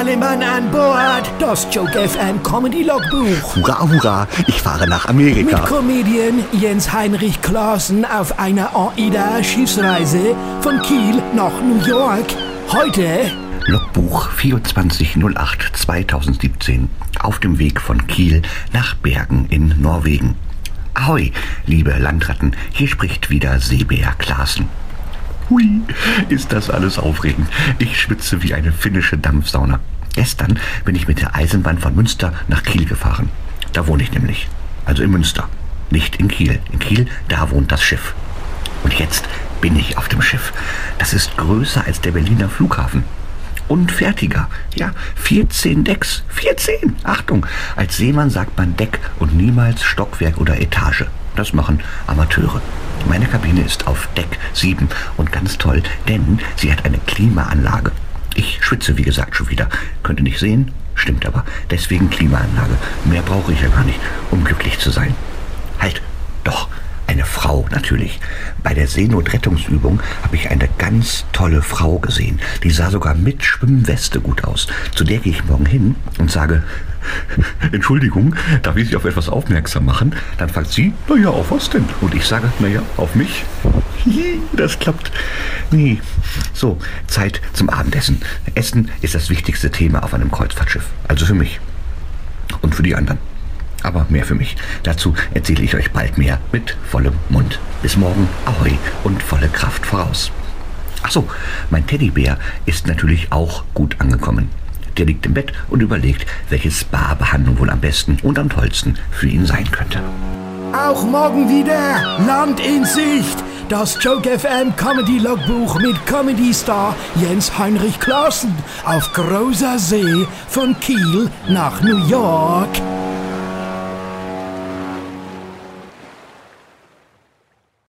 Alle Mann an Bord. Das Joke FM Comedy Logbuch. Hurra, hurra, ich fahre nach Amerika. Mit Comedian Jens Heinrich Klaassen auf einer AIDA-Schiffsreise von Kiel nach New York. Heute Logbuch 2408 2017 auf dem Weg von Kiel nach Bergen in Norwegen. Ahoi, liebe Landratten, hier spricht wieder Seebär Klaassen. Hui, ist das alles aufregend. Ich schwitze wie eine finnische Dampfsauna. Gestern bin ich mit der Eisenbahn von Münster nach Kiel gefahren. Da wohne ich nämlich. Also in Münster. Nicht in Kiel. In Kiel, da wohnt das Schiff. Und jetzt bin ich auf dem Schiff. Das ist größer als der Berliner Flughafen und fertiger. Ja, 14 Decks. 14! Achtung! Als Seemann sagt man Deck und niemals Stockwerk oder Etage. Das machen Amateure. Meine Kabine ist auf Deck 7 und ganz toll, denn sie hat eine Klimaanlage. Ich schwitze, wie gesagt, schon wieder. Könnt ihr nicht sehen? Stimmt aber. Deswegen Klimaanlage. Mehr brauche ich ja gar nicht, um glücklich zu sein. Halt, doch, eine Frau natürlich. Bei der Seenotrettungsübung habe ich eine ganz tolle Frau gesehen. Die sah sogar mit Schwimmweste gut aus. Zu der gehe ich morgen hin und sage, Entschuldigung, darf ich Sie auf etwas aufmerksam machen? Dann fragt sie, naja, auf was denn? Und ich sage, naja, auf mich. Das klappt. Nee. So, Zeit zum Abendessen. Essen ist das wichtigste Thema auf einem Kreuzfahrtschiff. Also für mich. Und für die anderen aber mehr für mich. Dazu erzähle ich euch bald mehr mit vollem Mund. Bis morgen, ahoi und volle Kraft voraus. Achso, mein Teddybär ist natürlich auch gut angekommen. Der liegt im Bett und überlegt, welche Spa-Behandlung wohl am besten und am tollsten für ihn sein könnte. Auch morgen wieder Land in Sicht. Das Joke FM Comedy Logbuch mit Comedy Star Jens Heinrich Klaassen auf großer See von Kiel nach New York.